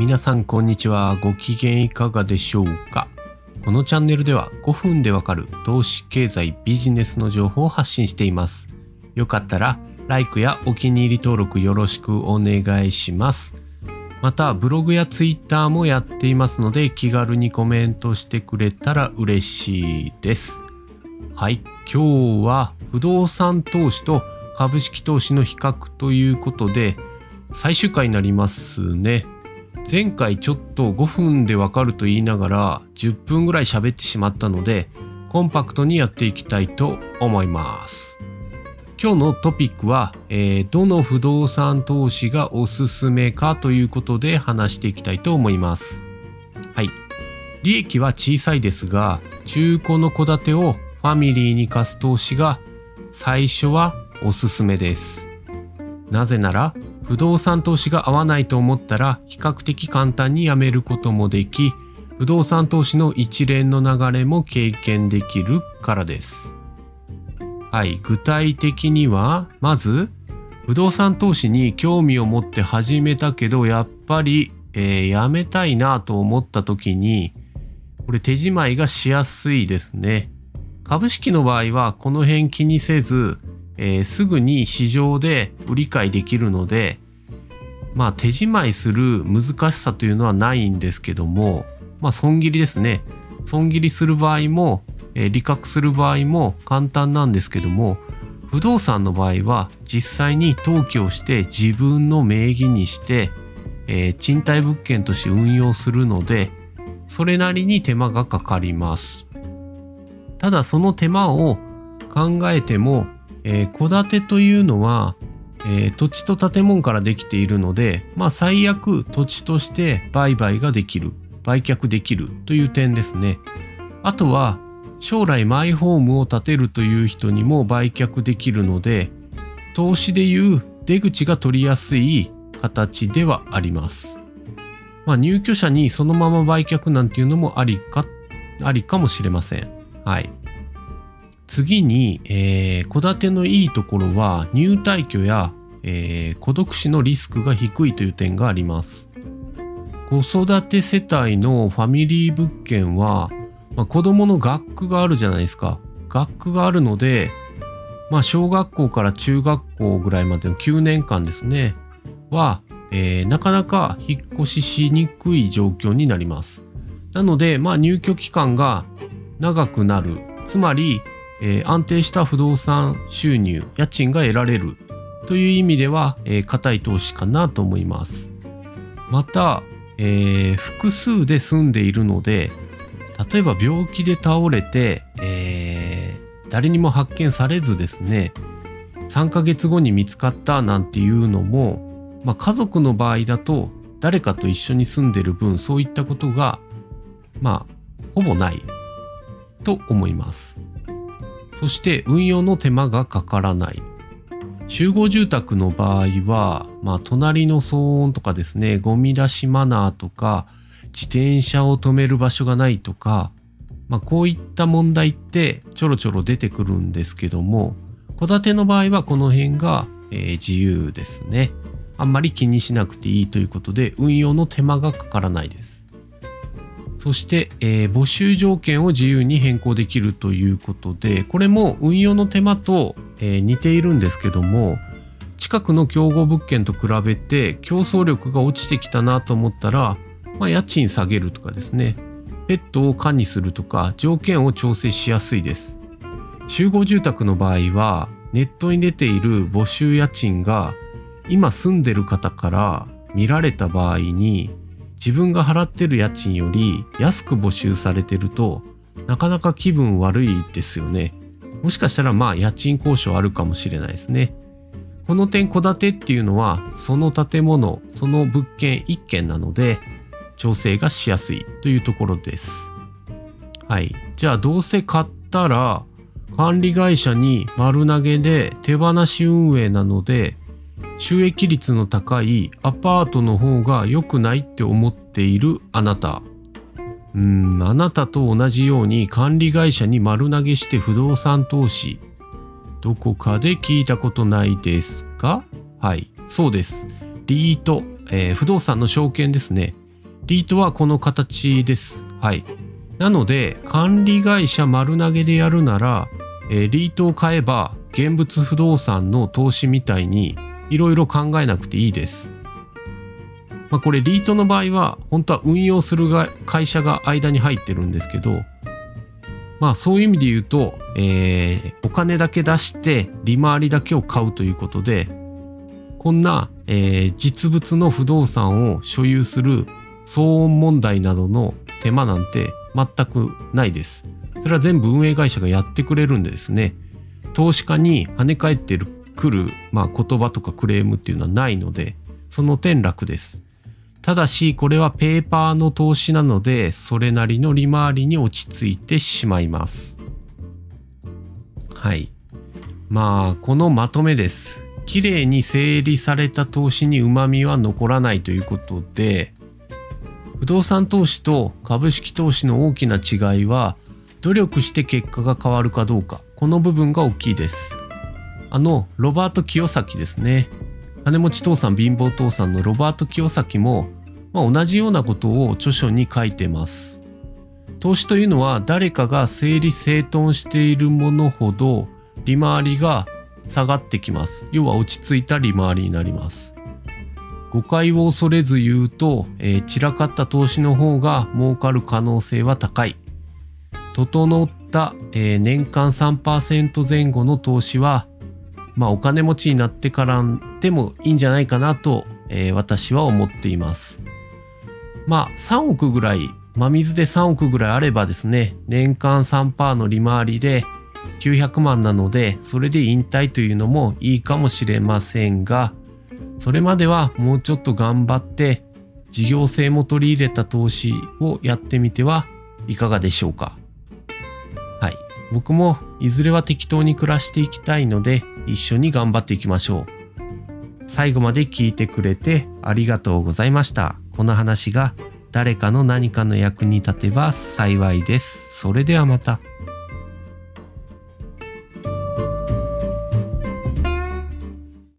皆さんこんにちは。ご機嫌いかがでしょうか？このチャンネルでは5分でわかる投資経済ビジネスの情報を発信しています。よかったら、like やお気に入り登録よろしくお願いします。また、ブログやツイッターもやっていますので、気軽にコメントしてくれたら嬉しいです。はい。今日は不動産投資と株式投資の比較ということで、最終回になりますね。前回ちょっと5分でわかると言いながら10分ぐらい喋ってしまったのでコンパクトにやっていきたいと思います。今日のトピックは、えーどの不動産投資がおすすめかということで話していきたいと思います。はい。利益は小さいですが、中古の戸建てをファミリーに貸す投資が最初はおすすめです。なぜなら、不動産投資が合わないと思ったら比較的簡単に辞めることもでき、不動産投資の一連の流れも経験できるからです。はい、具体的には、まず、不動産投資に興味を持って始めたけど、やっぱり、えーやめたいなと思った時に、これ手仕舞いがしやすいですね。株式の場合はこの辺気にせず、えーすぐに市場で売り買いできるので、まあ手仕舞いする難しさというのはないんですけども、まあ損切りですね。損切りする場合も、えー利確する場合も簡単なんですけども、不動産の場合は実際に登記をして自分の名義にして、えー賃貸物件として運用するので、それなりに手間がかかります。ただその手間を考えても、えー戸建てというのは、えー土地と建物からできているので、まあ最悪土地として売買ができる、売却できるという点ですね。あとは、将来マイホームを建てるという人にも売却できるので、投資でいう出口が取りやすい形ではあります。まあ入居者にそのまま売却なんていうのもありか、ありかもしれません。はい。次に、えー、戸建てのいいところは入退去や、えー孤独死のリスクが低いという点があります。子育て世帯のファミリー物件は、まあ、子供の学区があるじゃないですか。学区があるので、まあ小学校から中学校ぐらいまでの9年間ですね、は、えーなかなか引っ越ししにくい状況になります。なので、まあ入居期間が長くなる。つまり、えー安定した不動産収入、家賃が得られるという意味では、えー固い投資かなと思います。また、えー複数で住んでいるので、例えば病気で倒れて、えー誰にも発見されずですね、3ヶ月後に見つかったなんていうのも、まあ家族の場合だと誰かと一緒に住んでる分そういったことが、まあ、ほぼないと思います。そして運用の手間がかからない。集合住宅の場合は、まあ隣の騒音とかですね、ゴミ出しマナーとか、自転車を止める場所がないとか、まあこういった問題ってちょろちょろ出てくるんですけども、戸建ての場合はこの辺が、えー自由ですね。あんまり気にしなくていいということで、運用の手間がかからないです。そして、えー募集条件を自由に変更できるということで、これも運用の手間と、えー似ているんですけども、近くの競合物件と比べて競争力が落ちてきたなと思ったら、まあ、家賃下げるとかですね、ペットを管理するとか条件を調整しやすいです。集合住宅の場合は、ネットに出ている募集家賃が今住んでる方から見られた場合に自分が払ってる家賃より安く募集されてるとなかなか気分悪いですよね。もしかしたらまあ家賃交渉あるかもしれないですね。この点戸建てっていうのはその建物、その物件一軒なので調整がしやすいというところです。はい。じゃあどうせ買ったら管理会社に丸投げで手放し運営なので収益率の高いアパートの方が良くないって思っているあなた。うーん、あなたと同じように管理会社に丸投げして不動産投資。どこかで聞いたことないですか？はい、そうです。リート、えー不動産の証券ですね。リートはこの形です。はい。なので、管理会社丸投げでやるなら、えー、リートを買えば現物不動産の投資みたいにいろいろ考えなくていいです。まあこれリートの場合は本当は運用するが会社が間に入ってるんですけど、まあそういう意味で言うと、えー、お金だけ出して利回りだけを買うということで、こんな、えー、実物の不動産を所有する騒音問題などの手間なんて全くないです。それは全部運営会社がやってくれるんでですね、投資家に跳ね返ってくる、まあ、言葉とかクレームっていうのはないので、その点楽です。ただし、これはペーパーの投資なので、それなりの利回りに落ち着いてしまいます。はい。まあ、このまとめです。綺麗に整理された投資に旨味は残らないということで、不動産投資と株式投資の大きな違いは、努力して結果が変わるかどうか、この部分が大きいです。あの、ロバート清崎ですね。金持ち父さん貧乏父さんのロバート清崎も、まあ、同じようなことを著書に書いてます。投資というのは誰かが整理整頓しているものほど利回りが下がってきます。要は落ち着いた利回りになります。誤解を恐れず言うと、えー、散らかった投資の方が儲かる可能性は高い。整った、えー、年間3%前後の投資はまあお金持ちになってからでもいいんじゃないかなと、えー、私は思っています。まあ3億ぐらい、真水で3億ぐらいあればですね、年間3%の利回りで900万なので、それで引退というのもいいかもしれませんが、それまではもうちょっと頑張って事業性も取り入れた投資をやってみてはいかがでしょうか。僕もいずれは適当に暮らしていきたいので、一緒に頑張っていきましょう。最後まで聞いてくれてありがとうございました。この話が誰かの何かの役に立てば幸いです。それではまた。